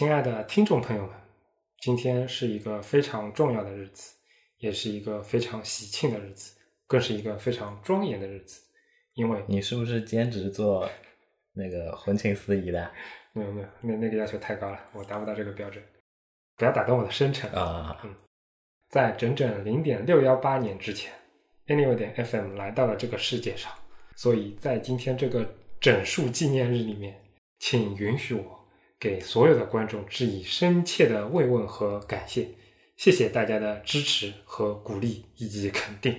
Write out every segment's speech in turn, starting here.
亲爱的听众朋友们，今天是一个非常重要的日子，也是一个非常喜庆的日子，更是一个非常庄严的日子。因为你是不是兼职做那个婚庆司仪的没有没有，那那个要求太高了，我达不到这个标准。不要打断我的生辰。啊？在整整零点六幺八年之前，Anyway 点 FM 来到了这个世界上，所以在今天这个整数纪念日里面，请允许我给所有的观众致以深切的慰问和感谢，谢谢大家的支持和鼓励以及肯定。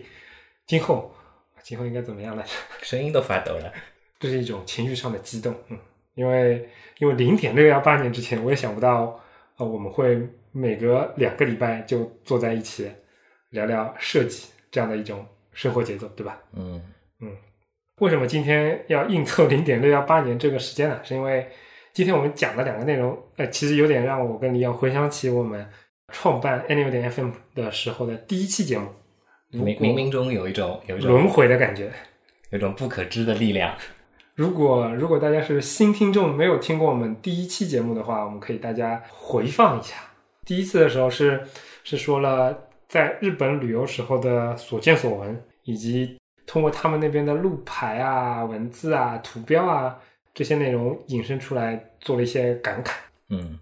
今后，今后应该怎么样来着？声音都发抖了。这是一种情绪上的激动，嗯，因为因为零点六幺八年之前，我也想不到，呃，我们会每隔两个礼拜就坐在一起聊聊设计这样的一种生活节奏，对吧？嗯嗯为什么今天要硬凑零点六幺八年这个时间呢？是因为今天我们讲的两个内容，呃，其实有点让我跟李阳回想起我们创办 Anyway 点 FM 的时候的第一期节目，如冥冥冥中有一种有一种轮回的感觉。有一种不可知的力量。如果如果大家是新听众，没有听过我们第一期节目的话，我们可以大家回放一下。第一次的时候是是说了在日本旅游时候的所见所闻，以及通过他们那边的路牌啊、文字啊、图标啊这些内容引申出来，做了一些感慨。嗯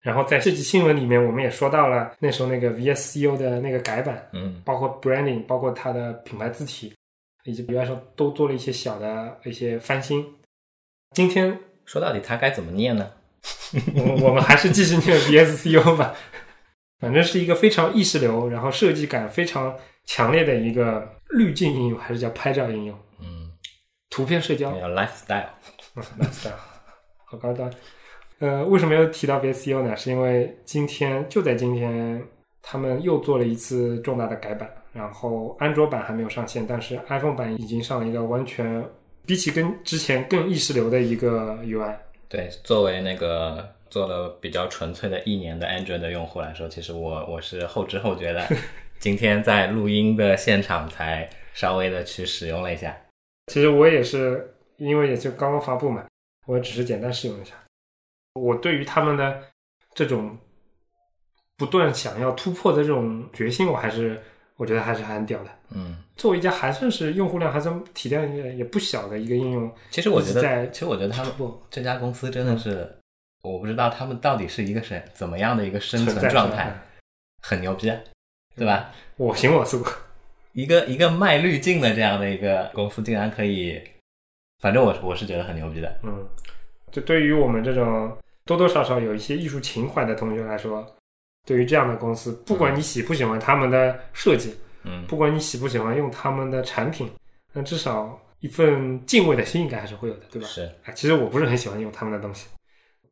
然后在这期新闻里面，我们也说到了那时候那个 VSCO 的那个改版，嗯包括 branding，包括它的品牌字体，以及比方说都做了一些小的一些翻新。今天说到底，它该怎么念呢？我我们还是继续念 VSCO 吧，反正是一个非常意识流，然后设计感非常强烈的一个滤镜应用，还是叫拍照应用，嗯，图片社交叫 lifestyle。，lifestyle，好高端。呃，为什么要提到 VSCO 呢？是因为今天就在今天，他们又做了一次重大的改版，然后安卓版还没有上线，但是 iPhone 版已经上了一个完全比起跟之前更意识流的一个 UI。对，作为那个做了比较纯粹的一年的 Android 的用户来说，其实我我是后知后觉的，今天在录音的现场才稍微的去使用了一下。其实我也是，因为也就刚刚发布嘛，我只是简单试用一下。我对于他们的这种不断想要突破的这种决心，我还是我觉得还是还很屌的。嗯，作为一家还算是用户量还算体量也也不小的一个应用，其实我觉得，在其实我觉得他们不这家公司真的是，我不知道他们到底是一个什怎么样的一个生存状态，很牛逼，对吧？我行我素。一个一个卖滤镜的这样的一个公司，竟然可以，反正我我是觉得很牛逼的。嗯，就对于我们这种多多少少有一些艺术情怀的同学来说，对于这样的公司，不管你喜不喜欢他们的设计，嗯，不管你喜不喜欢用他们的产品，那至少一份敬畏的心应该还是会有的，对吧？是。啊，其实我不是很喜欢用他们的东西，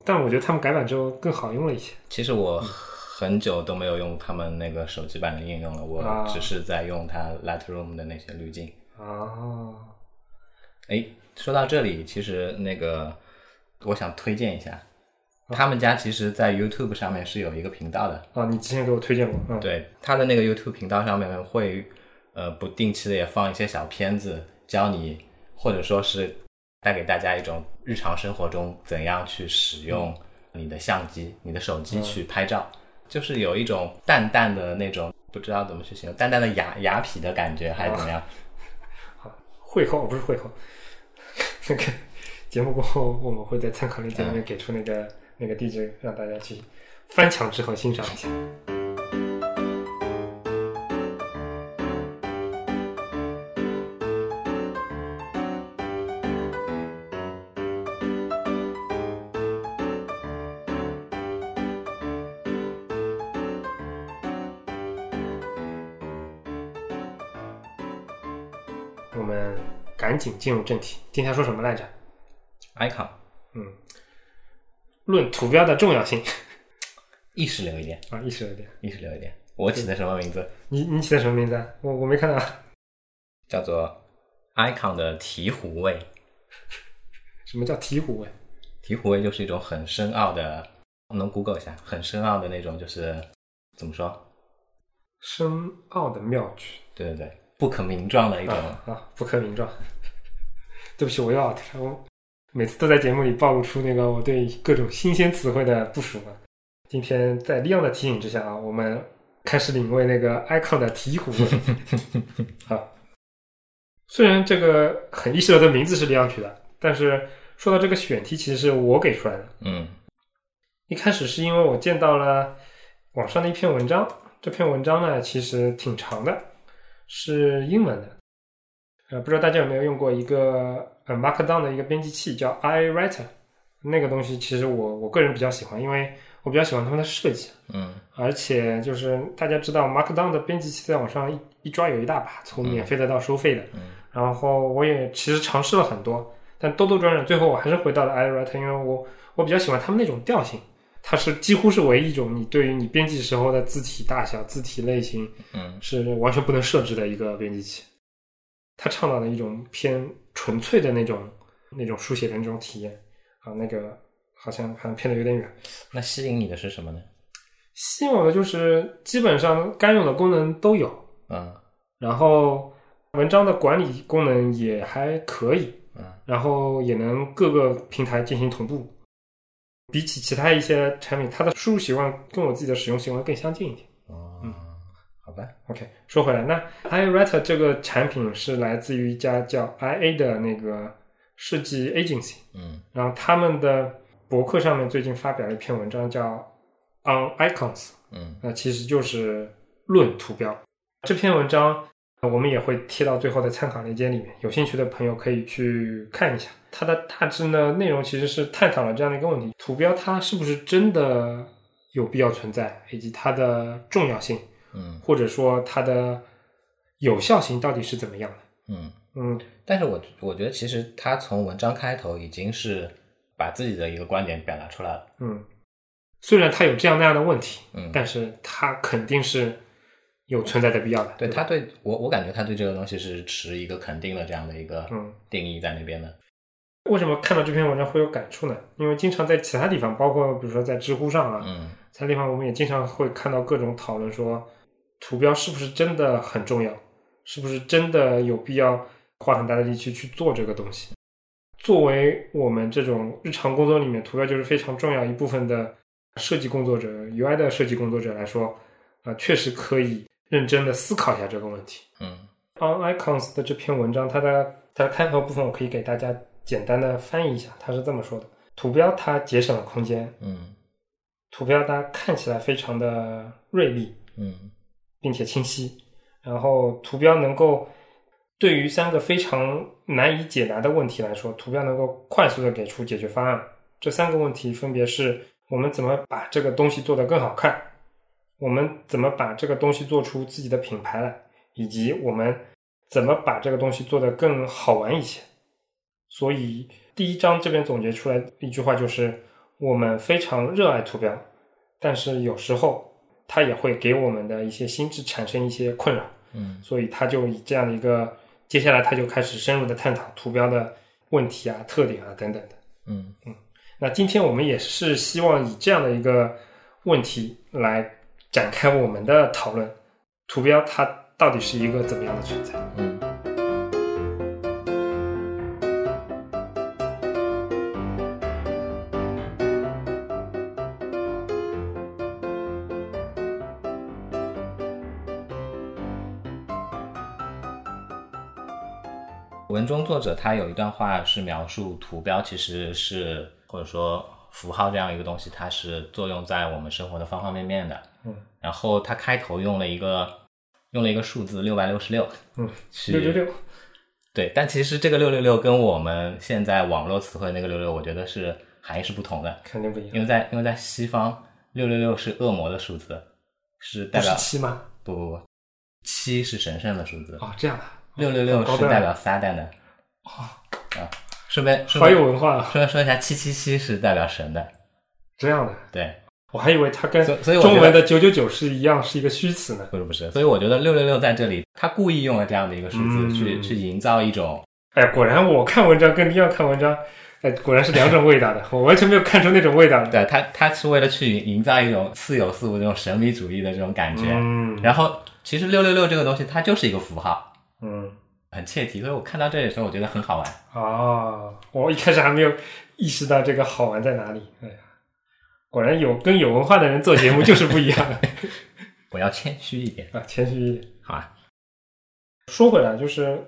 但我觉得他们改版之后更好用了一些。其实我很久都没有用他们那个手机版的应用了，我啊只是在用它 Lightroom 的那些滤镜。啊，哎，说到这里，其实那个我想推荐一下，他们家其实，在 YouTube 上面是有一个频道的。啊，你之前给我推荐过，嗯，对，他的那个 YouTube 频道上面会呃不定期的也放一些小片子，教你或者说是带给大家一种日常生活中怎样去使用你的相机、你的手机去拍照，就是有一种淡淡的那种不知道怎么去形容，淡淡的雅雅痞的感觉，还是怎么样？会后不是会后，那个节目过后，我们会在参考链接里面给出那个、那个地址，让大家去翻墙之后欣赏一下。赶紧进入正题，今天说什么来着？icon 嗯，论图标的重要性意识流一点，啊，意识了点。意识流一点。我起的什么名字？你你起的什么名字啊？我我没看到，叫做 icon 的醍醐味。什么叫醍醐味？醍醐味就是一种很深奥的，能 Google 一下，很深奥的那种，就是怎么说？深奥的妙趣对对对，不可名状的一种。啊啊，不可名状。对不起，我又 out 了。我每次都在节目里暴露出那个我对各种新鲜词汇的不熟啊。今天在利昂的提醒之下啊，我们开始领会那个 icon 的醍醐味。好，虽然这个很意识到的名字是利昂取的，但是说到这个选题，其实是我给出来的。嗯一开始是因为我见到了网上的一篇文章，这篇文章呢其实挺长的，是英文的。呃，不知道大家有没有用过一个呃 Markdown 的一个编辑器叫 iWriter，那个东西其实我我个人比较喜欢，因为我比较喜欢他们的设计，嗯而且就是大家知道 Markdown 的编辑器在网上一一抓有一大把，从免费的到收费的。嗯然后我也其实尝试了很多，但兜兜转转，最后我还是回到了 iWriter，因为我我比较喜欢他们那种调性，它是几乎是唯一一种你对于你编辑时候的字体大小、字体类型嗯是完全不能设置的一个编辑器。它倡导的一种偏纯粹的那种那种书写的那种体验啊，那个好像好像偏的有点远。那吸引你的是什么呢？吸引我的就是基本上该有的功能都有，嗯然后文章的管理功能也还可以，嗯然后也能各个平台进行同步。比起其他一些产品，它的输入习惯跟我自己的使用习惯更相近一点。哦，嗯。好吧，OK，说回来，那 iWriter 这个产品是来自于一家叫 IA 的那个设计 agency，嗯。然后他们的博客上面最近发表了一篇文章叫 On Icons，嗯。那其实就是论图标。这篇文章呃我们也会贴到最后的参考链接里面，有兴趣的朋友可以去看一下。它的大致呢内容其实是探讨了这样的一个问题：图标它是不是真的有必要存在，以及它的重要性，嗯或者说它的有效性到底是怎么样的？嗯。嗯但是我我觉得其实他从文章开头已经是把自己的一个观点表达出来了。嗯，虽然他有这样那样的问题，嗯，但是他肯定是有存在的必要的。吧对他对我我感觉他对这个东西是持一个肯定的这样的一个嗯。定义在那边的。为什么看到这篇文章会有感触呢？因为经常在其他地方，包括比如说在知乎上啊，嗯其他地方我们也经常会看到各种讨论说，图标是不是真的很重要？是不是真的有必要花很大的力气去做这个东西？作为我们这种日常工作里面，图标就是非常重要一部分的设计工作者、UI 的设计工作者来说，啊、确实可以认真的思考一下这个问题。嗯。On Icons 的这篇文章，它的它的开头部分我可以给大家简单的翻译一下，它是这么说的：图标它节省了空间，嗯。图标它看起来非常的锐利，嗯。并且清晰，然后图标能够对于三个非常难以解答的问题来说，图标能够快速的给出解决方案。这三个问题分别是我们怎么把这个东西做得更好看，我们怎么把这个东西做出自己的品牌来，以及我们怎么把这个东西做得更好玩一些。所以第一章这边总结出来一句话就是：我们非常热爱图标，但是有时候它也会给我们的一些心智产生一些困扰。嗯所以他就以这样的一个，接下来他就开始深入的探讨图标的问题啊、特点啊等等的。嗯那今天我们也是希望以这样的一个问题来展开我们的讨论：图标它到底是一个怎么样的存在？嗯文中作者他有一段话是描述图标其实是或者说符号这样一个东西，它是作用在我们生活的方方面面的。嗯，然后它开头用了一个用了一个数字六百六十六，嗯，去六六六，对，但其实这个六六六跟我们现在网络词汇那个六六，我觉得是含义是不同的，肯定不一样。因为在因为在西方，六六六是恶魔的数字，是代不表是七吗？不不不，七是神圣的数字，哦，这样的，六六六是代表撒旦的。啊，顺便顺好有文化。啊！顺便说一下，七七七是代表神的，这样的，对，我还以为它跟所以中文的九九九是一样，是一个虚词呢。不是不是，所以我觉得六六六在这里，他故意用了这样的一个数字、嗯。去去营造一种哎，果然我看文章跟你要看文章，哎，果然是两种味道的，我完全没有看出那种味道。对他，他是为了去营造一种似有似无的这种神秘主义的这种感觉。嗯，然后，其实六六六这个东西，它就是一个符号，嗯，很切题。所以我看到这里的时候，我觉得很好玩。哦，我一开始还没有意识到这个好玩在哪里。哎呀，果然有跟有文化的人做节目就是不一样 我要谦虚一点，啊，谦虚一点。好啊？说回来，就是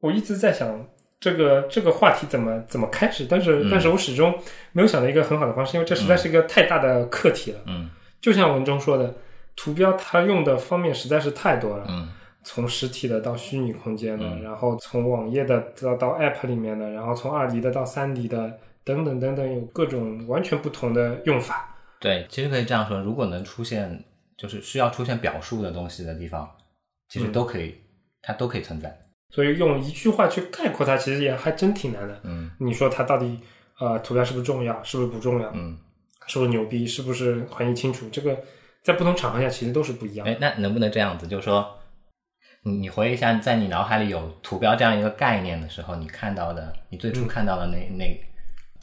我一直在想这个这个话题怎么怎么开始，但是、嗯但是我始终没有想到一个很好的方式，因为这实在是一个太大的课题了。嗯就像文中说的，图标它用的方面实在是太多了，嗯从实体的到虚拟空间的，嗯然后从网页的到到 App 里面的，然后从二 D 的到三 D 的，等等等等，有各种完全不同的用法。对，其实可以这样说，如果能出现就是需要出现表述的东西的地方，其实嗯都可以，它都可以存在。所以用一句话去概括它，其实也还真挺难的。嗯你说它到底呃图标是不是重要，是不是不重要，嗯，是不是牛逼，是不是含义清楚？这个在不同场合下其实都是不一样的。哎，那能不能这样子，就是说，你你回忆一下，在你脑海里有图标这样一个概念的时候，你看到的，你最初看到的那、那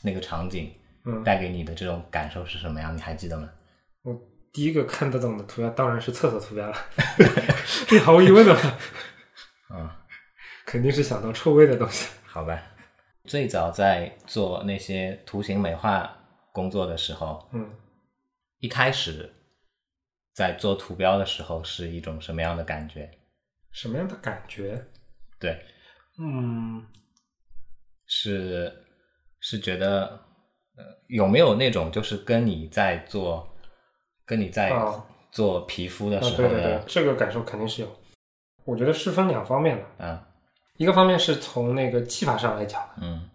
那个场景，嗯带给你的这种感受是什么样？你还记得吗？我第一个看得懂的图标当然是厕所图标了，这毫无疑问的嘛，嗯，肯定是想到臭味的东西。好吧。最早在做那些图形美化工作的时候，嗯，一开始在做图标的时候是一种什么样的感觉？什么样的感觉？对，嗯，是是觉得呃有没有那种就是跟你在做跟你在哦做皮肤的啊，时候对对对的，这个感受肯定是有。我觉得是分两方面的，嗯。一个方面是从那个技法上来讲，嗯。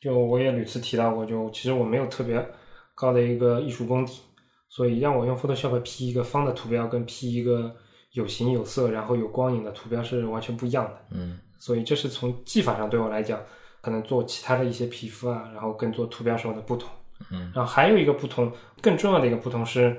就我也屡次提到过，就其实我没有特别高的一个艺术功底，所以让我用 Photoshop P 一个方的图标，跟 P 一个有形有色，然后有光影的图标是完全不一样的。嗯所以这是从技法上对我来讲，可能做其他的一些皮肤啊，然后跟做图标时候的不同。嗯然后还有一个不同，更重要的一个不同是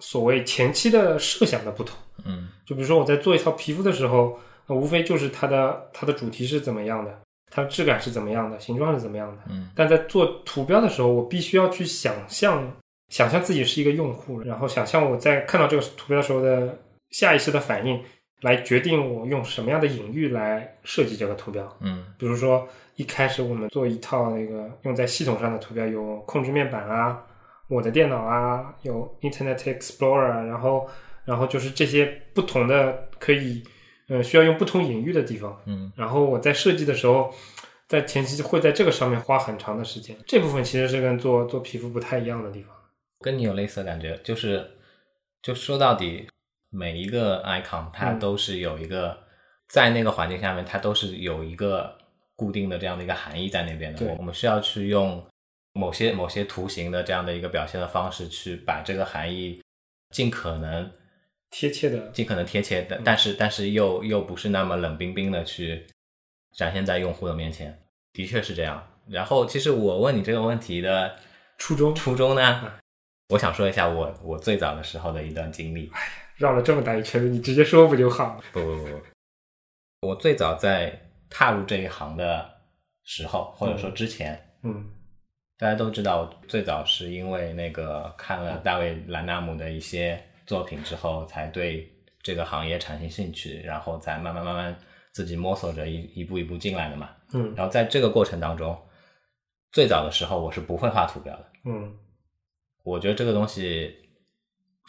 所谓前期的设想的不同。嗯就比如说我在做一套皮肤的时候，那无非就是它的它的主题是怎么样的，它的质感是怎么样的，形状是怎么样的。嗯但在做图标的时候，我必须要去想象，想象自己是一个用户，然后想象我在看到这个图标的时候的下意识的反应，来决定我用什么样的隐喻来设计这个图标。嗯比如说一开始我们做一套那个用在系统上的图标，有控制面板啊，我的电脑啊，有 Internet Explorer，啊然后然后就是这些不同的可以呃需要用不同隐喻的地方。嗯然后我在设计的时候，在前期会在这个上面花很长的时间。这部分其实是跟做做皮肤不太一样的地方。跟你有类似的感觉，就是就说到底，每一个 icon 它嗯都是有一个、在那个环境下面，它都是有一个固定的这样的一个含义在那边的。对我们需要去用某些某些图形的这样的一个表现的方式，去把这个含义尽可能贴切的，尽可能贴切的，但是但是又又不是那么冷冰冰的去展现在用户的面前，的确是这样。然后，其实我问你这个问题的初衷初衷呢，我想说一下我我最早的时候的一段经历。绕了这么大一圈子，你直接说不就好了？不不不不，我最早在踏入这一行的时候，或者说之前，嗯。大家都知道，我最早是因为那个看了大卫兰纳姆的一些作品之后，才对这个行业产生兴趣，然后再慢慢慢慢自己摸索着一一步一步进来的嘛。嗯。然后在这个过程当中，最早的时候我是不会画图标的，嗯。我觉得这个东西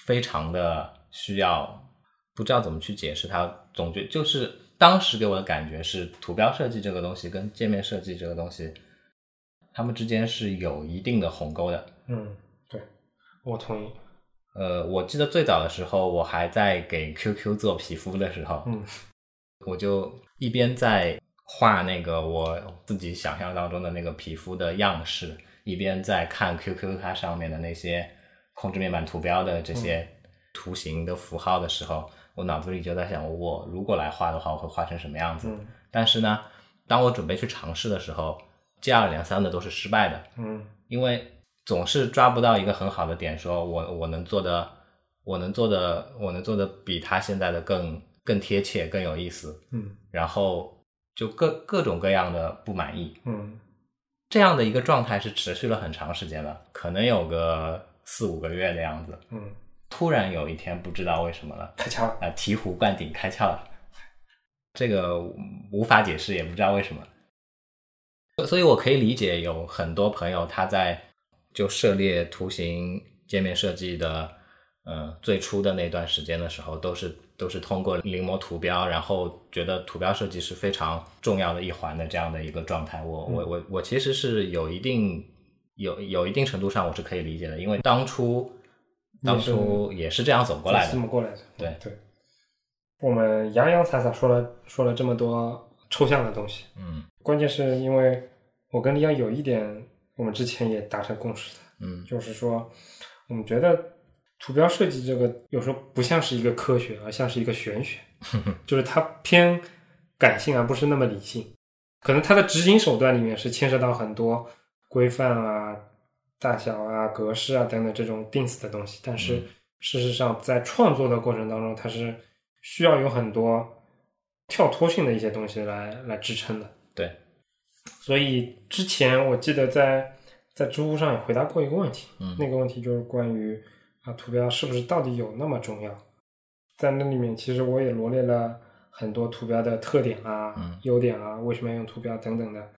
非常的需要，不知道怎么去解释它。总觉就是当时给我的感觉是，图标设计这个东西跟界面设计这个东西，它们之间是有一定的鸿沟的。嗯，对，我同意。呃，我记得最早的时候，我还在给 QQ 做皮肤的时候，嗯我就一边在画那个我自己想象当中的那个皮肤的样式，一边在看 QQ 它上面的那些控制面板图标的这些图形的符号的时候，我脑子里就在想，我如果来画的话，我会画成什么样子？嗯但是呢，当我准备去尝试的时候，接二连三的都是失败的，嗯因为总是抓不到一个很好的点，说我我能做的，我能做的，我能做的比他现在的更更贴切、更有意思，嗯然后就各各种各样的不满意，嗯这样的一个状态是持续了很长时间的，可能有个四五个月的样子。嗯，突然有一天，不知道为什么了，开窍了。啊、醍醐灌顶，开窍了。这个无法解释，也不知道为什么。所以我可以理解有很多朋友他在就涉猎图形界面设计的，嗯，最初的那段时间的时候，都是都是通过临摹图标，然后觉得图标设计是非常重要的一环的这样的一个状态。我我我我其实是有一定有有一定程度上我是可以理解的，因为当初当初也是这样走过来的这。么过来的。对对，我们洋洋洒洒说了说了这么多抽象的东西，嗯关键是因为我跟李阳有一点，我们之前也达成共识的，嗯就是说，我们觉得图标设计这个有时候不像是一个科学，而像是一个玄学，就是它偏感性而不是那么理性。可能它的执行手段里面是牵涉到很多规范啊、大小啊、格式啊等等这种定死的东西，但是嗯事实上在创作的过程当中，它是需要有很多跳脱性的一些东西来来支撑的。对，所以之前我记得在在知乎上也回答过一个问题，嗯那个问题就是关于啊图标是不是到底有那么重要？在那里面，其实我也罗列了很多图标的特点啊、嗯优点啊，为什么要用图标等等的。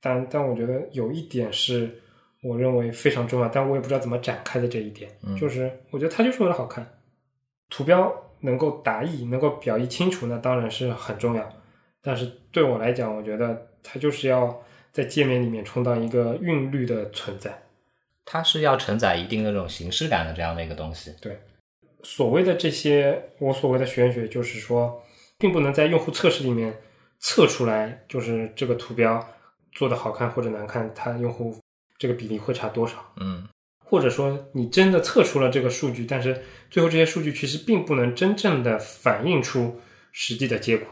但但我觉得有一点是我认为非常重要，但我也不知道怎么展开的这一点，嗯就是我觉得它就是为了好看，图标能够达意，能够表意清楚，那当然是很重要。但是对我来讲，我觉得它就是要在界面里面充当一个韵律的存在。它是要承载一定的这种形式感的这样的一个东西。对所谓的这些，我所谓的玄学，就是说，并不能在用户测试里面测出来，就是这个图标做的好看或者难看，它用户这个比例会差多少。嗯或者说你真的测出了这个数据，但是最后这些数据其实并不能真正的反映出实际的结果。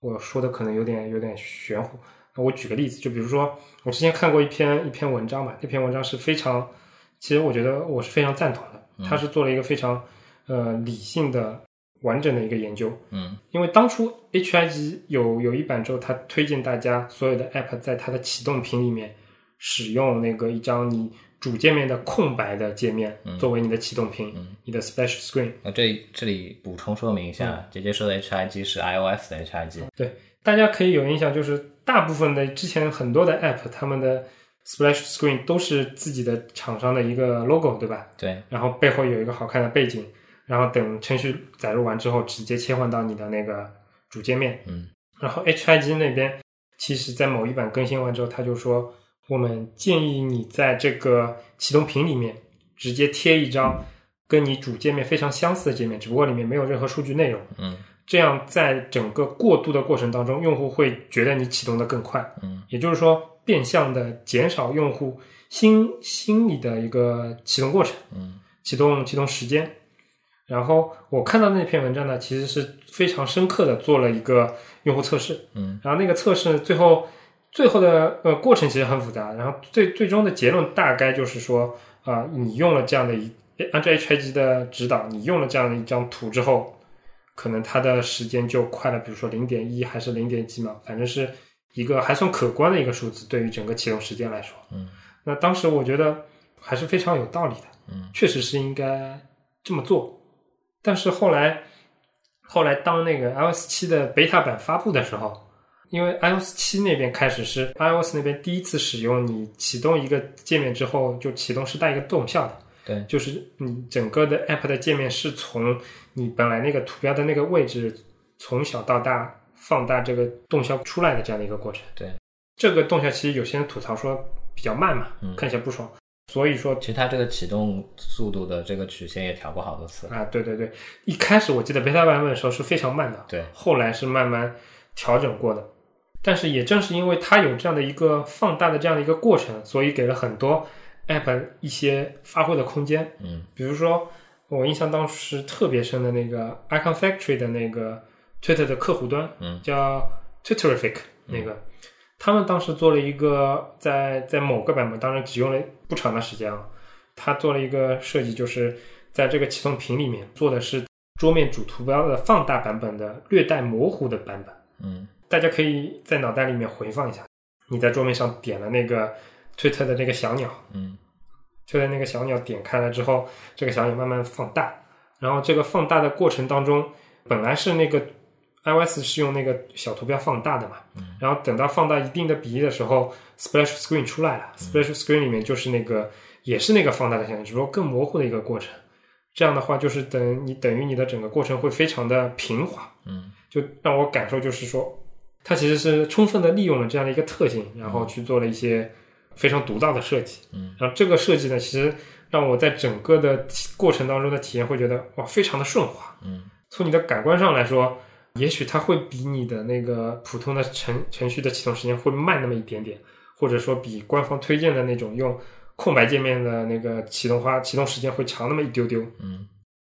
我说的可能有点有点玄乎。那我举个例子，就比如说我之前看过一篇一篇文章嘛，那篇文章是非常，其实我觉得我是非常赞同的。他是做了一个非常呃理性的完整的一个研究，嗯因为当初 HIG 有有一版之后，他推荐大家所有的 App 在它的启动屏里面使用那个一张你主界面的空白的界面、作为你的启动屏，你的 Splash Screen。那这这里补充说明一嗯下，姐姐说的 HIG 是 iOS 的 HIG。对，大家可以有印象，就是大部分的之前很多的 App，他们的 Splash Screen 都是自己的厂商的一个 logo，对吧？对，然后背后有一个好看的背景，然后等程序载入完之后，直接切换到你的那个主界面。嗯，然后 HIG 那边，其实在某一版更新完之后，他就说，我们建议你在这个启动屏里面直接贴一张跟你主界面非常相似的界面，只不过里面没有任何数据内容。嗯这样在整个过渡的过程当中，用户会觉得你启动的更快。嗯，也就是说，变相的减少用户心心理的一个启动过程。嗯启动启动时间。然后我看到那篇文章呢，其实是非常深刻的做了一个用户测试。嗯然后那个测试最后最后的呃过程其实很复杂，然后最最终的结论大概就是说啊、你用了这样的一按照 HIG 的指导，你用了这样的一张图之后，可能它的时间就快了，比如说零点一还是零点几秒，反正是一个还算可观的一个数字，对于整个启动时间来说。嗯那当时我觉得还是非常有道理的，嗯，确实是应该这么做。但是后来，后来当那个 iOS 七的 beta 版发布的时候，因为 iOS 七那边开始是 iOS 那边第一次使用，你启动一个界面之后，就启动是带一个动效的，对，就是你整个的 app 的界面是从你本来那个图标的那个位置从小到大放大这个动效出来的这样的一个过程。对，这个动效其实有些人吐槽说比较慢嘛，嗯看起来不爽，所以说其实它这个启动速度的这个曲线也调过好多次。啊，对对对，一开始我记得 beta 版本的时候是非常慢的，对，后来是慢慢调整过的。但是也正是因为它有这样的一个放大的这样的一个过程，所以给了很多 app 一些发挥的空间。嗯比如说，我印象当时特别深的那个 Icon Factory 的那个 Twitter 的客户端，嗯叫 Twitterific 那个，他们当时做了一个在在某个版本，当然只用了不长的时间啊，他做了一个设计，就是在这个启动屏里面做的是桌面主图标的放大版本的略带模糊的版本。嗯大家可以在脑袋里面回放一下，你在桌面上点了那个推特的那个小鸟，嗯就在那个小鸟点开了之后，这个小鸟慢慢放大，然后这个放大的过程当中，本来是那个 iOS 是用那个小图标放大的嘛，然后等到放到一定的比例的时候，Splash Screen 出来了。Splash Screen 里面就是那个也是那个放大的现象，只不过更模糊的一个过程。这样的话，就是等你等于你的整个过程会非常的平滑，嗯，就让我感受就是说，它其实是充分的利用了这样的一个特性，然后去做了一些非常独到的设计。嗯，然后这个设计呢，其实让我在整个的过程当中的体验会觉得哇，非常的顺滑。嗯，从你的感官上来说。也许它会比你的那个普通的程程序的启动时间会慢那么一点点，或者说比官方推荐的那种用空白界面的那个启动花启动时间会长那么一丢丢。嗯，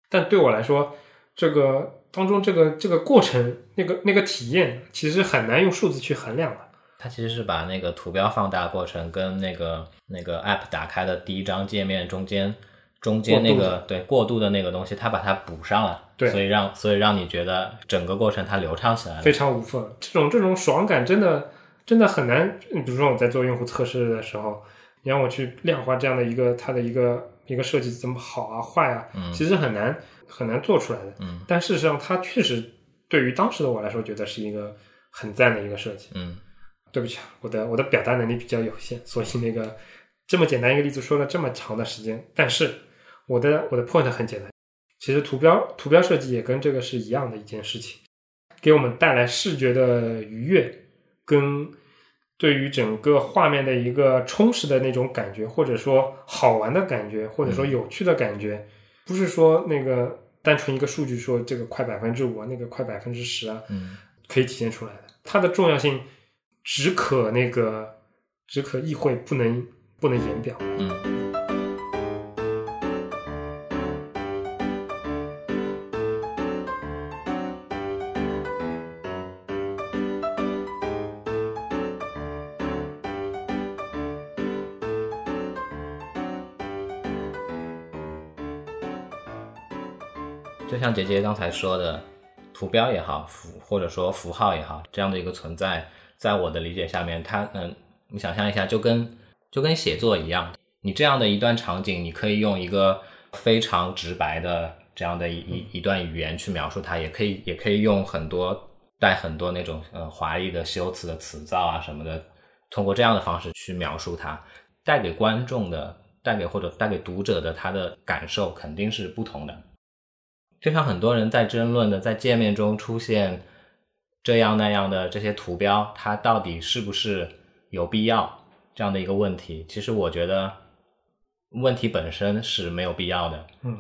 但对我来说，这个当中这个这个过程那个那个体验其实很难用数字去衡量的。它其实是把那个图标放大过程跟那个那个 App 打开的第一张界面中间。中间那个对过渡的那个东西，它把它补上了，对，所以让所以让你觉得整个过程它流畅起来了，非常无缝。这种这种爽感真的真的很难。比如说我在做用户测试的时候，你让我去量化这样的一个它的一个一个设计怎么好啊坏啊，其实很难很难做出来的。嗯，但事实上它确实对于当时的我来说，觉得是一个很赞的一个设计。嗯，对不起，我的我的表达能力比较有限，所以那个这么简单一个例子说了这么长的时间，但是。我的我的 point 很简单，其实图标图标设计也跟这个是一样的一件事情，给我们带来视觉的愉悦，跟对于整个画面的一个充实的那种感觉，或者说好玩的感觉，或者说有趣的感觉，不是说那个单纯一个数据说这个快百分之五啊，那个快百分之十啊，嗯，可以体现出来的。它的重要性只可那个只可意会，不能不能言表。嗯。像杰杰刚才说的，图标也好，符或者说符号也好，这样的一个存在，在我的理解下面，它嗯，你想象一下，就跟就跟写作一样，你这样的一段场景，你可以用一个非常直白的这样的一一一段语言去描述它，也可以也可以用很多带很多那种呃华丽的修辞的词藻啊什么的，通过这样的方式去描述它，带给观众的，带给或者带给读者的他的感受肯定是不同的。就像很多人在争论的，在界面中出现这样那样的这些图标，它到底是不是有必要这样的一个问题？其实我觉得问题本身是没有必要的。嗯，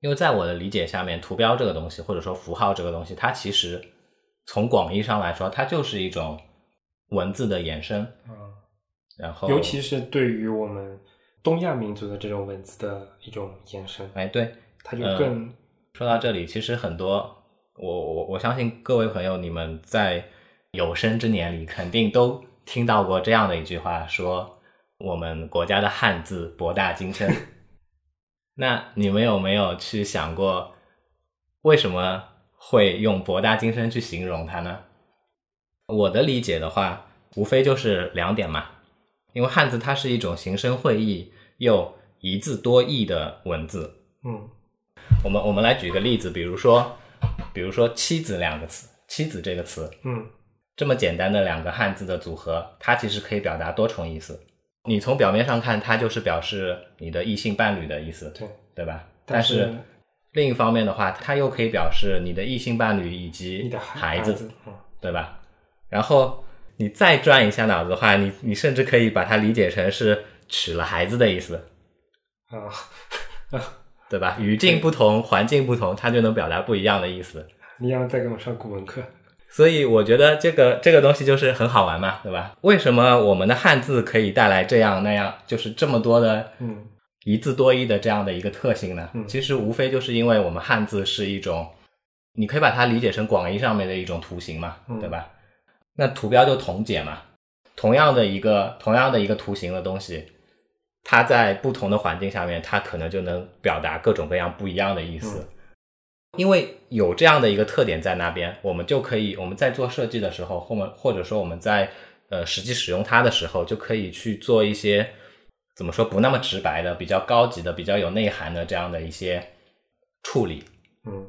因为在我的理解下面，图标这个东西或者说符号这个东西，它其实从广义上来说，它就是一种文字的延伸。嗯，然后尤其是对于我们东亚民族的这种文字的一种延伸，哎，对，它就更。说到这里，其实很多我我我相信各位朋友，你们在有生之年里肯定都听到过这样的一句话，说我们国家的汉字博大精深。那你们有没有去想过，为什么会用博大精深去形容它呢？我的理解的话，无非就是两点嘛，因为汉字它是一种形声会意又一字多义的文字，嗯。我们我们来举个例子，比如说，比如说“妻子”两个词，“妻子”这个词，嗯，这么简单的两个汉字的组合，它其实可以表达多重意思。你从表面上看，它就是表示你的异性伴侣的意思，对对吧？但是另一方面的话，它又可以表示你的异性伴侣以及你的孩子，对吧？然后你再转一下脑子的话，你你甚至可以把它理解成是娶了孩子的意思啊。对吧？语境不同，环境不同，它就能表达不一样的意思。你要再给我上古文课，所以我觉得这个这个东西就是很好玩嘛，对吧？为什么我们的汉字可以带来这样那样，就是这么多的嗯一字多义的这样的一个特性呢？嗯，其实无非就是因为我们汉字是一种，你可以把它理解成广义上面的一种图形嘛，对吧？那图标就同解嘛，同样的一个同样的一个图形的东西。它在不同的环境下面，它可能就能表达各种各样不一样的意思。因为有这样的一个特点在那边，我们就可以我们在做设计的时候，或者或者说我们在呃实际使用它的时候，就可以去做一些怎么说不那么直白的、比较高级的、比较有内涵的这样的一些处理。嗯，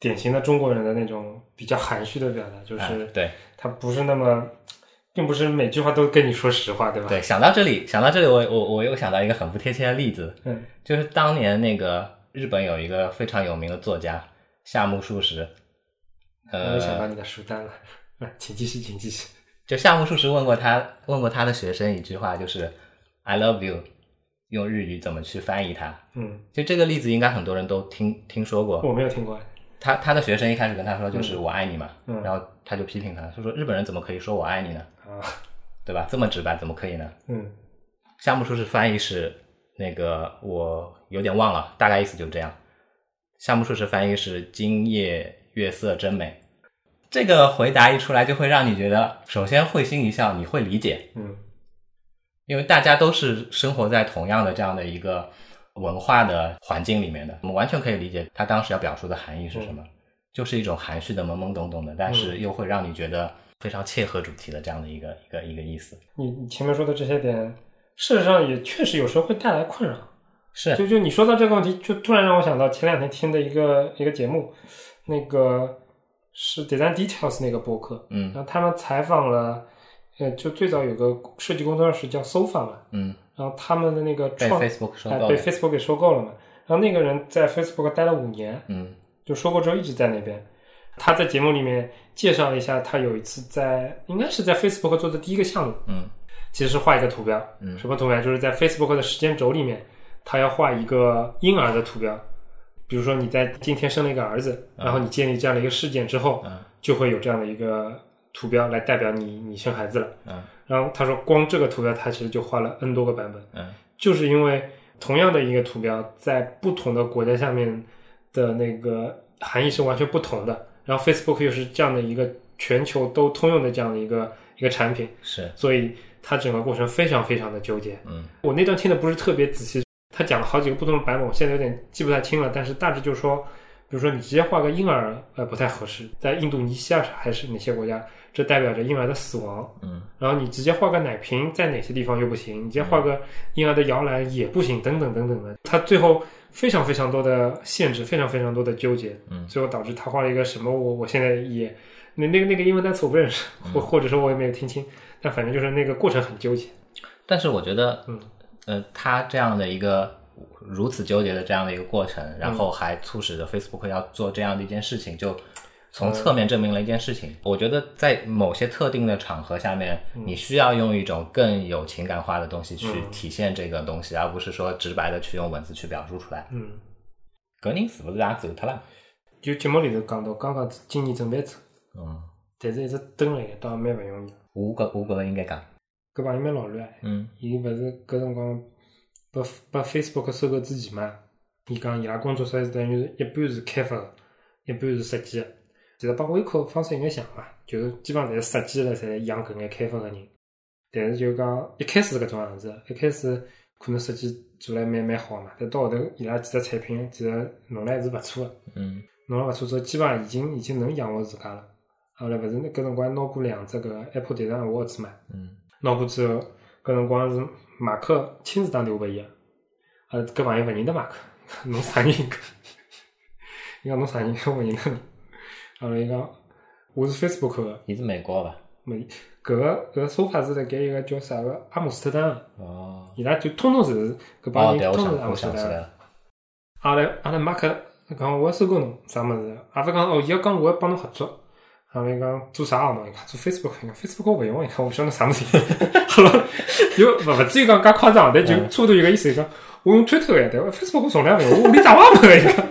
典型的中国人的那种比较含蓄的表达，就是嗯对他不是那么，并不是每句话都跟你说实话，对吧？对，想到这里，想到这里，我我我又想到一个很不贴切的例子，嗯就是当年那个日本有一个非常有名的作家夏目漱石，我呃没，想到你的书单了，来，请继续，请继续。就夏目漱石问过他问过他的学生一句话，就是 “I love you”，用日语怎么去翻译它？嗯，就这个例子，应该很多人都听听说过。我没有听过。他他的学生一开始跟他说就是“我爱你”嘛，嗯然后他就批评他，他说日本人怎么可以说我爱你呢？啊，对吧？这么直白怎么可以呢？嗯夏目漱石翻译是那个我有点忘了，大概意思就这样。夏目漱石翻译是“今夜月色真美”，这个回答一出来，就会让你觉得，首先会心一笑，你会理解，嗯因为大家都是生活在同样的这样的一个文化的环境里面的，我们完全可以理解他当时要表述的含义是什么，就是一种含蓄的懵懵懂懂的，但是又会让你觉得非常切合主题的这样的一个一个一个意思。你你前面说的这些点，事实上也确实有时候会带来困扰。是，就就你说到这个问题，就突然让我想到前两天听的一个一个节目，那个是 Design Details 那个博客，嗯。然后他们采访了，呃，就最早有个设计工作室叫 Sofa 嘛，嗯，然后他们的那个被创 Facebook 收哎被，Facebook 给收购了嘛，然后那个人在 Facebook 待了五年，嗯。就收购之后一直在那边。他在节目里面介绍了一下，他有一次在应该是在 Facebook 做的第一个项目，嗯。其实是画一个图标，嗯。什么图标？就是在 Facebook 的时间轴里面，他要画一个婴儿的图标。比如说你在今天生了一个儿子，然后你建立这样的一个事件之后，嗯。就会有这样的一个图标来代表你你生孩子了。嗯然后他说，光这个图标他其实就画了 N 多个版本，嗯就是因为同样的一个图标，在不同的国家下面的那个含义是完全不同的。然后 Facebook 又是这样的一个全球都通用的这样的一个一个产品，是，所以它整个过程非常非常的纠结。嗯我那段听的不是特别仔细，他讲了好几个不同的版本，我现在有点记不太清了。但是大致就是说，比如说你直接画个婴儿，呃，不太合适，在印度尼西亚还是哪些国家，这代表着婴儿的死亡。嗯然后你直接画个奶瓶，在哪些地方又不行？你直接画个婴儿的摇篮也不行，等等等等的。他最后非常非常多的限制，非常非常多的纠结，嗯最后导致他画了一个什么？我我现在也那那个那个英文单词我不认识，嗯 或或者说我也没有听清，但反正就是那个过程很纠结。但是我觉得，嗯呃，他这样的一个如此纠结的这样的一个过程，然后还促使着 Facebook 要做这样的一件事情，就从侧面证明了一件事情。我觉得在某些特定的场合下面，你需要用一种更有情感化的东西去体现这个东西，而不是说直白的去用文字去表述出来。嗯，搿人是不是也走脱了？就节目里头讲到，刚刚今年准备走，嗯，但是一直蹲了一个，倒也蛮勿容易。我觉我觉得应该讲，搿朋友蛮老卵，嗯伊勿是搿辰光把把 Facebook 收购之前嘛，伊讲伊拉工作室等于是一半是开发的，一半是设计的。其实帮微科方式应该像嘛，就是基本上侪是设计了，侪养搿眼开发个人。但是就讲一开始是搿种样子，一开始可能设计做了蛮蛮好嘛，但到后头伊拉几只产品其实弄了还是勿错的。嗯弄了勿错之后，基本上已经已经能养活自家了。后来勿是搿辰光拿过两只搿个 Apple Design Awards 嘛，嗯拿过之后，搿辰光是马克亲自打电话拨伊个，啊，搿朋友勿认得马克，侬啥人？伊讲侬啥人？我勿认得侬。后来伊讲我是 Facebook 个，伊是美国吧？没搿个搿个说法是辣盖一个叫啥个阿姆斯特丹个，哦，伊拉就通通是搿帮人通通是阿姆斯特丹阿拉阿拉马克讲我要收购侬啥物事，阿勿讲哦，伊要讲我要帮侬合作。后来讲做啥项目？伊讲做 Facebook，伊讲 Facebook 我勿用，伊讲我勿晓得啥物事。好了，又勿勿至于讲介夸张，但就差不多一个意思。伊讲我用推特个，但我 Facebook 我从来勿用，我连账号没个。伊讲。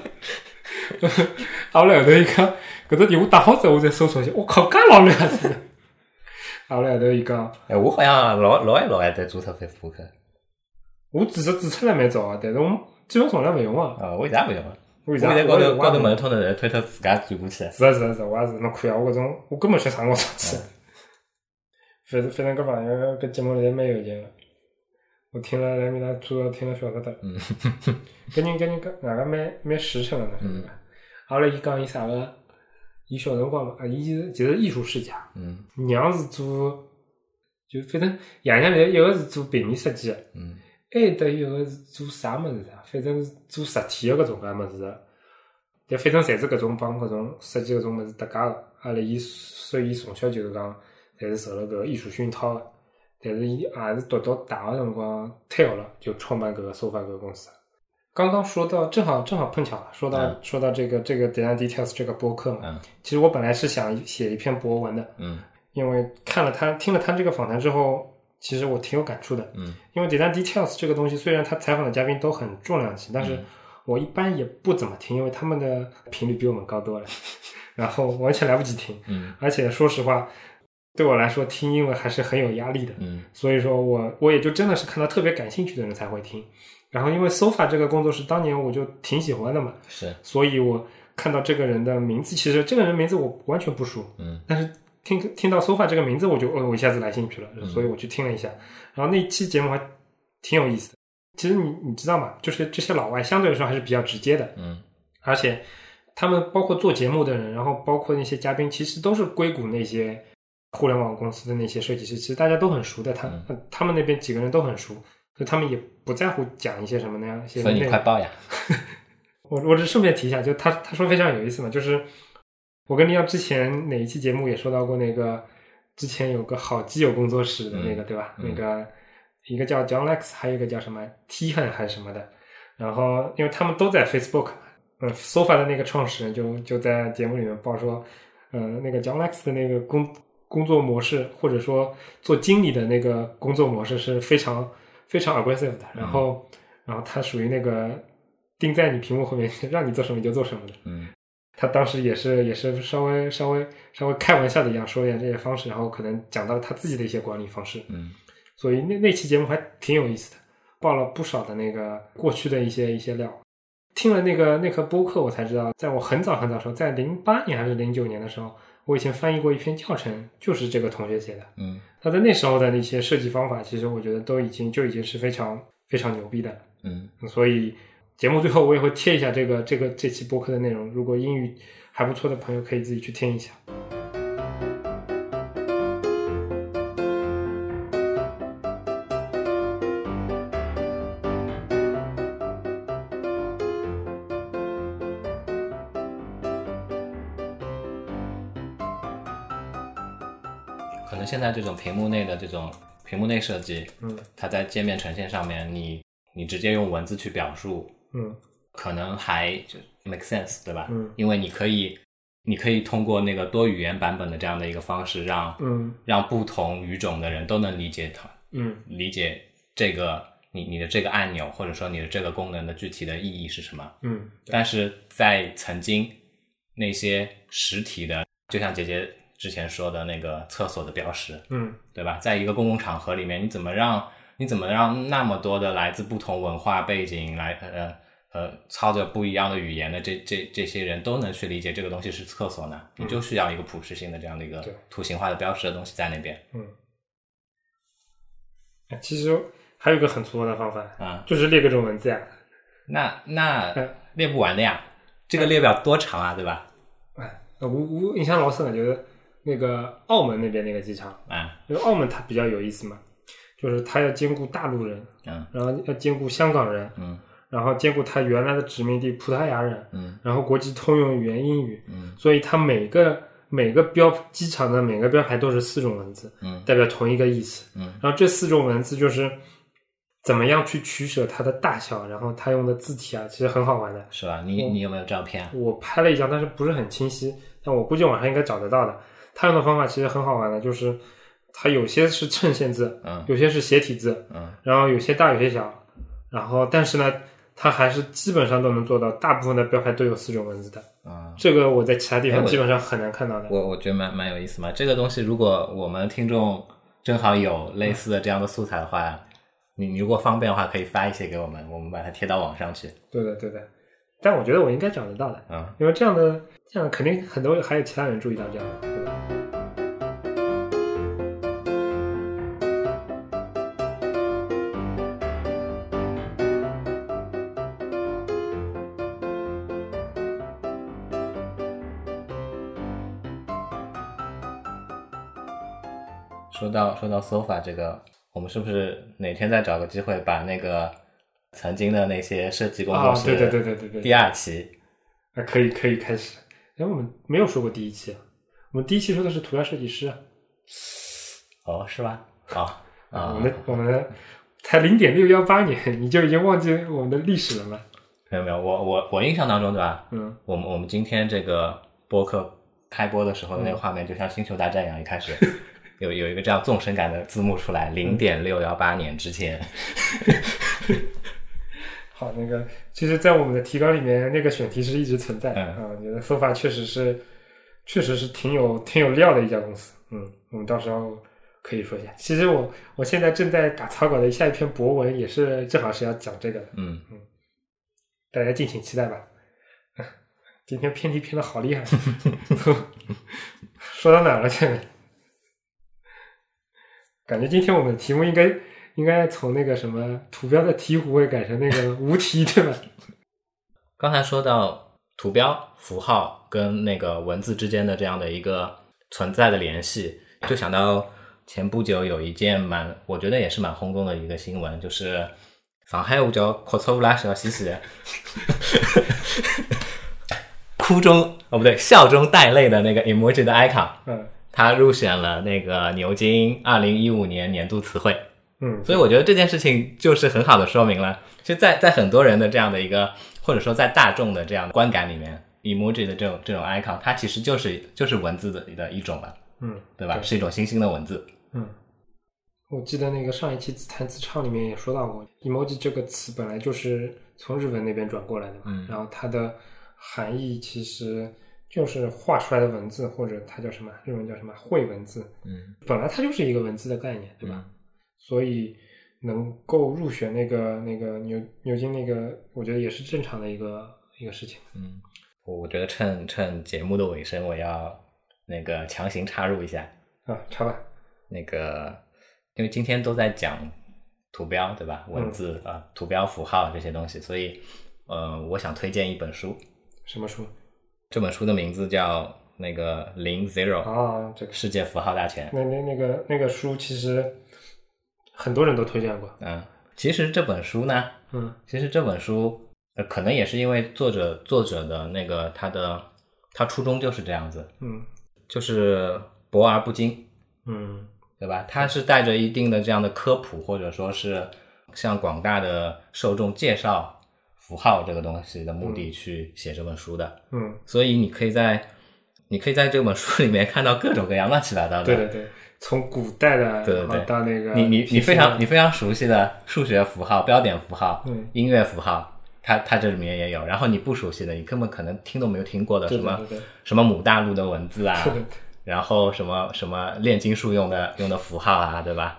后来后头伊讲搿只电话打好之后，我再搜索一下，我靠，介老乱啊！真的。后来后头伊讲，哎，我好像老老爱老爱在注册 Facebook，我其实注册了蛮早个，但是我基本从来勿用啊。啊，我现在不用啊，我为啥？现在高头高头我门通的推特自家转过去了。是啊是啊是啊，我也是，侬看啊，我搿种我根本晓得啥辰光上去。反正反正搿朋友搿节目里蛮有劲个，我听了来面搭主要听了晓得的。嗯搿人搿人搿外个蛮蛮实诚个呢，晓得嗯伐？后来伊讲伊啥个，伊小辰光嘛，啊，伊是其实艺术世家，嗯娘是做，就反正爷娘来一个是做平面设计的，嗯还有得一个是做啥么子的？反正是做实体个搿种介么子的。但反正侪是搿种帮搿种设计搿种物事搭界个。阿拉伊所以从小就是讲，侪是受了搿个艺术熏陶个。但是伊也是读到大学辰光退学了，就创办搿个 SOFA 搿个公司。刚刚说到，正好正好碰巧了，说到、嗯说到这个这个 Design Details 这个播客嘛，嗯其实我本来是想写一篇博文的，嗯因为看了他听了他这个访谈之后，其实我挺有感触的。嗯因为 Design Details 这个东西，虽然他采访的嘉宾都很重量级，但是嗯我一般也不怎么听，因为他们的频率比我们高多了，然后完全来不及听。嗯而且说实话，对我来说听英文还是很有压力的。嗯所以说我我也就真的是看到特别感兴趣的人才会听。然后因为 SOFA 这个工作室当年我就挺喜欢的嘛，是所以我看到这个人的名字，其实这个人名字我完全不熟，嗯但是听听到 SOFA 这个名字，我就哦，我一下子来兴趣了，所以我去听了一下。然后那期节目还挺有意思的。其实你你知道吗？就是这些老外相对来说还是比较直接的，嗯而且他们包括做节目的人，然后包括那些嘉宾，其实都是硅谷那些互联网公司的那些设计师，其实大家都很熟的，他、嗯他们那边几个人都很熟，所以他们也不在乎讲一些什么那样一些所以你。快报呀。我我只顺便提一下，就他他说非常有意思嘛，就是我跟你要之前哪一期节目也说到过那个，之前有个好基友工作室的那个，嗯对吧？嗯那个一个叫 John Lex，还有一个叫什么 T 汉还是什么的，然后因为他们都在 Facebook，嗯，Sofa 的那个创始人就就在节目里面报说，嗯、那个 John Lex 的那个工工作模式，或者说做经理的那个工作模式是非常非常 aggressive 的，然后、然后他属于那个盯在你屏幕后面，让你做什么你就做什么的。嗯他当时也是也是稍微稍微稍微开玩笑的一样说一下这些方式，然后可能讲到了他自己的一些管理方式，嗯所以那那期节目还挺有意思的，爆了不少的那个过去的一些一些料。听了那个那颗播客，我才知道，在我很早很早的时候，在零八年还是零九年的时候，我以前翻译过一篇教程，就是这个同学写的。嗯他在那时候的那些设计方法，其实我觉得都已经就已经是非常非常牛逼的。嗯所以节目最后我也会贴一下这个这个这期播客的内容，如果英语还不错的朋友可以自己去听一下。在这种屏幕内的这种屏幕内设计，嗯它在界面呈现上面，你你直接用文字去表述，嗯可能还就 make sense，对吧？嗯因为你可以，你可以通过那个多语言版本的这样的一个方式让，嗯让不同语种的人都能理解它，嗯理解这个你你的这个按钮或者说你的这个功能的具体的意义是什么。嗯但是在曾经那些实体的，就像姐姐之前说的那个厕所的标识，嗯对吧？在一个公共场合里面，你怎么让你怎么让那么多的来自不同文化背景来呃呃操着不一样的语言的这这这些人都能去理解这个东西是厕所呢？你就需要一个普适性的这样的一个对图形化的标识的东西在那边嗯。哎其实还有一个很粗暴的方法，啊、就是列各种文字呀。那那嗯列不完的呀，这个列表多长啊，对吧？哎，呃我我印象老深的就是那个澳门那边那个机场，啊因为澳门它比较有意思嘛，就是它要兼顾大陆人，嗯然后要兼顾香港人，嗯然后兼顾它原来的殖民地葡萄牙人，嗯然后国际通用语言英语，嗯所以它每个每个标机场的每个标牌都是四种文字，嗯代表同一个意思。嗯然后这四种文字就是怎么样去取舍它的大小，然后它用的字体啊，其实很好玩的。是吧？你你有没有照片啊？我拍了一张，但是不是很清晰，但我估计网上应该找得到的。它用的方法其实很好玩的，就是它有些是衬线字，嗯有些是斜体字，嗯然后有些大有些小，然后但是呢，它还是基本上都能做到，大部分的标牌都有四种文字的。嗯。这个我在其他地方基本上很难看到的。我我觉得蛮蛮有意思嘛。这个东西，如果我们听众正好有类似的这样的素材的话，你你如果方便的话，可以发一些给我们，我们把它贴到网上去。对的，对的。但我觉得我应该找得到的，嗯，因为这样的这样肯定很多还有其他人注意到这样的，到说到 sofa 这个，我们是不是哪天再找个机会把那个曾经的那些设计工啊作，室，对对对对对对，第二期啊，可以可以开始。哎，我们没有说过第一期啊，我们第一期说的是涂鸦设计师啊。哦，是吧？啊啊，我们我们才零点六幺八年，你就已经忘记我们的历史了吗？没有没有，我我我印象当中对吧？嗯，我们我们今天这个播客开播的时候的那个画面，就像星球大战一样，一开始有有一个这样纵深感的字幕出来，零点六幺八年之前。好，那个其实，在我们的提纲里面，那个选题是一直存在的嗯啊。我觉得 SOFA 确实是，确实是挺有挺有料的一家公司。嗯，我们到时候可以说一下。其实我我现在正在打草稿的下一篇博文，也是正好是要讲这个的，嗯，大家敬请期待吧。今天偏题偏的好厉害，说到哪了？现在感觉今天我们的题目应该应该从那个什么图标的题弧会改成那个 无题，对吧？刚才说到图标、符号跟那个文字之间的这样的一个存在的联系，就想到前不久有一件蛮，我觉得也是蛮轰动的一个新闻，就是上海话叫“阔错乌拉小西西”，哭中哦不对，笑中带泪的那个 emoji 的 icon，嗯它入选了那个牛津二零一五年年度词汇。嗯，所以我觉得这件事情就是很好的说明了，其实在，在很多人的这样的一个，或者说在大众的这样的观感里面，emoji 的这种这种 icon，它其实就是就是文字的的一种了，嗯对吧？对是一种新兴的文字。嗯，我记得那个上一期自弹自唱里面也说到过，emoji 这个词本来就是从日文那边转过来的嘛，嗯然后它的含义其实就是画出来的文字，或者它叫什么，日文叫什么绘文字，嗯，本来它就是一个文字的概念，对吧？所以能够入选那个那个牛牛津那个，我觉得也是正常的一个一个事情。嗯，我我觉得趁趁节目的尾声，我要那个强行插入一下，啊，插吧，那个因为今天都在讲图标，对吧？文字啊、图标、符号这些东西，所以呃，我想推荐一本书，什么书这本书的名字叫那个零 zero 啊？这个世界符号大全。那那那个那个书其实很多人都推荐过，嗯，其实这本书呢，嗯其实这本书呃，可能也是因为作者作者的那个他的他初衷就是这样子，嗯就是博而不精，嗯对吧？他是带着一定的这样的科普，或者说是向广大的受众介绍符号这个东西的目的去写这本书的。嗯，所以你可以在你可以在这本书里面看到各种各样乱七八糟的。对对对，从古代的对对对到那个你你你非常你非常熟悉的数学符号、标点符号、嗯音乐符号，它它这里面也有。然后你不熟悉的，你根本可能听都没有听过的，什么什么母大陆的文字啊，然后什么什么炼金术用的用的符号啊，对吧？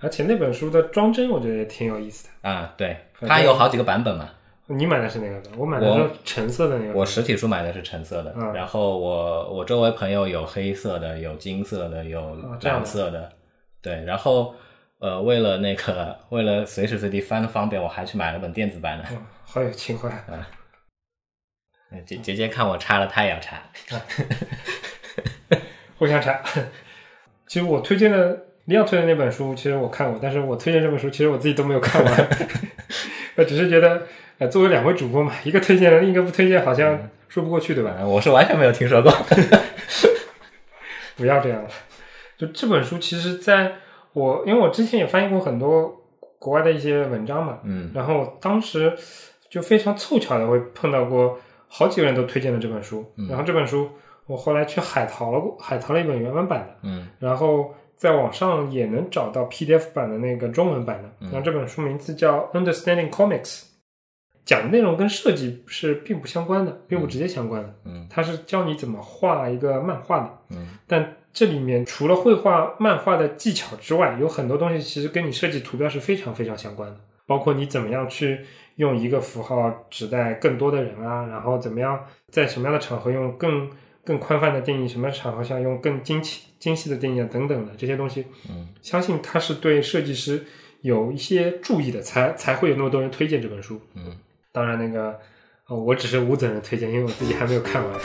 而且那本书的装帧我觉得也挺有意思的。啊、对，它有好几个版本嘛。你买的是哪个的？我买的是橙色的那个。我实体书买的是橙色的，嗯然后我我周围朋友有黑色的，有金色的，有这样的蓝色的，对，然后呃，为了那个为了随时随地翻的方便，我还去买了本电子版的。嗯，好有情怀。啊姐姐姐看我插了，她也要插。互相插。其实我推荐的你要推荐的那本书，其实我看过，但是我推荐这本书，其实我自己都没有看完。我只是觉得，呃，作为两位主播嘛，一个推荐了，另一个不推荐，好像说不过去，对吧？呃我是完全没有听说过。不要这样了。就这本书，其实在我因为我之前也翻译过很多国外的一些文章嘛，嗯然后当时就非常凑巧的会碰到过好几个人都推荐了这本书，嗯然后这本书我后来去海淘了过，海淘了一本原文版的，嗯然后在网上也能找到 PDF 版的那个中文版的。嗯然后这本书名字叫《Understanding Comics》，讲的内容跟设计是并不相关的，并不直接相关的。嗯它是教你怎么画一个漫画的。嗯但这里面除了绘画漫画的技巧之外，有很多东西其实跟你设计图标是非常非常相关的，包括你怎么样去用一个符号指代更多的人啊，然后怎么样在什么样的场合用更更宽泛的定义，什么场合下用更精细精细的定义啊等等的这些东西，嗯相信它是对设计师有一些注意的，才才会有那么多人推荐这本书。嗯当然，那个，我只是无责任推荐，因为我自己还没有看完。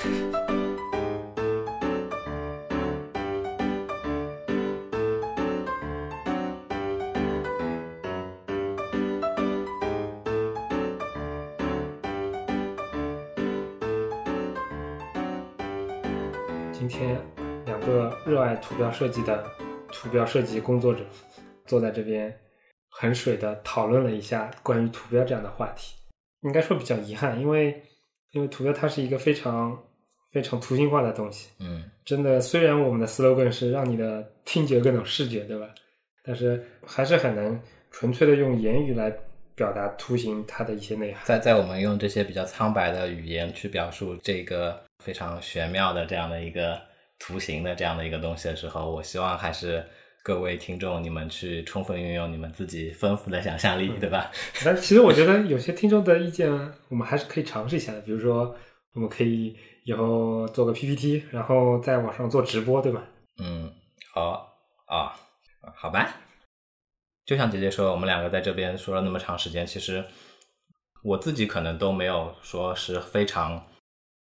今天两个热爱图标设计的图标设计工作者坐在这边，很水的讨论了一下关于图标这样的话题。应该说比较遗憾，因为因为图标它是一个非常非常图形化的东西。嗯真的，虽然我们的 slogan 是让你的听觉更懂视觉，对吧？但是还是很难纯粹的用言语来表达图形它的一些内涵。在在我们用这些比较苍白的语言去表述这个非常玄妙的这样的一个图形的这样的一个东西的时候，我希望还是各位听众你们去充分运用你们自己丰富的想象力，对吧？但其实我觉得有些听众的意见，我们还是可以尝试一下的。比如说，我们可以以后做个 PPT，然后在网上做直播，对吧？嗯，好啊、好吧。就像姐姐说，我们两个在这边说了那么长时间，其实我自己可能都没有说是非常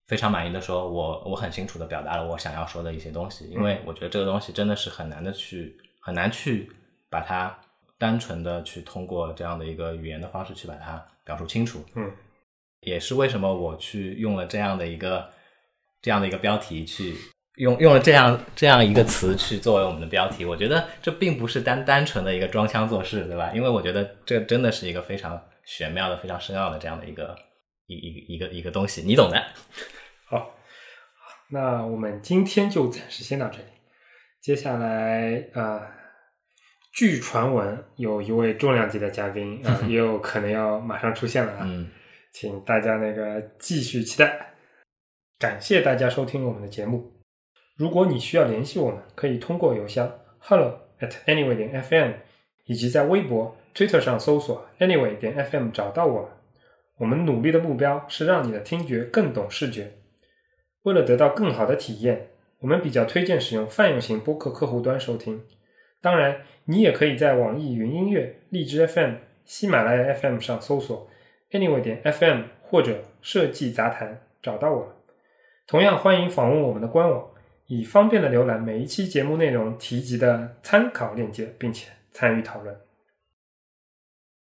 非常满意的说，我我很清楚的表达了我想要说的一些东西，因为我觉得这个东西真的是很难的去很难去把它单纯的去通过这样的一个语言的方式去把它表述清楚。嗯，也是为什么我去用了这样的一个这样的一个标题去用用了这样这样一个词去作为我们的标题。我觉得这并不是单单纯的一个装腔作势，对吧？因为我觉得这真的是一个非常玄妙的、非常深奥的这样的一个一一一个一个东西，你懂的。好，那我们今天就暂时先到这里。接下来啊、呃据传闻有一位重量级的嘉宾啊、呃 也有可能要马上出现了啊。嗯，请大家那个继续期待。感谢大家收听我们的节目。如果你需要联系我们，可以通过邮箱 hello at anyway 点 fm，以及在微博、Twitter 上搜索 anyway 点 fm 找到我们。我们努力的目标是让你的听觉更懂视觉。为了得到更好的体验，我们比较推荐使用泛用型播客客户端收听。当然，你也可以在网易云音乐、荔枝 FM、喜马拉雅 FM 上搜索 anyway 点 FM 或者设计杂谈找到我们。同样欢迎访问我们的官网，以方便的浏览每一期节目内容提及的参考链接，并且参与讨论。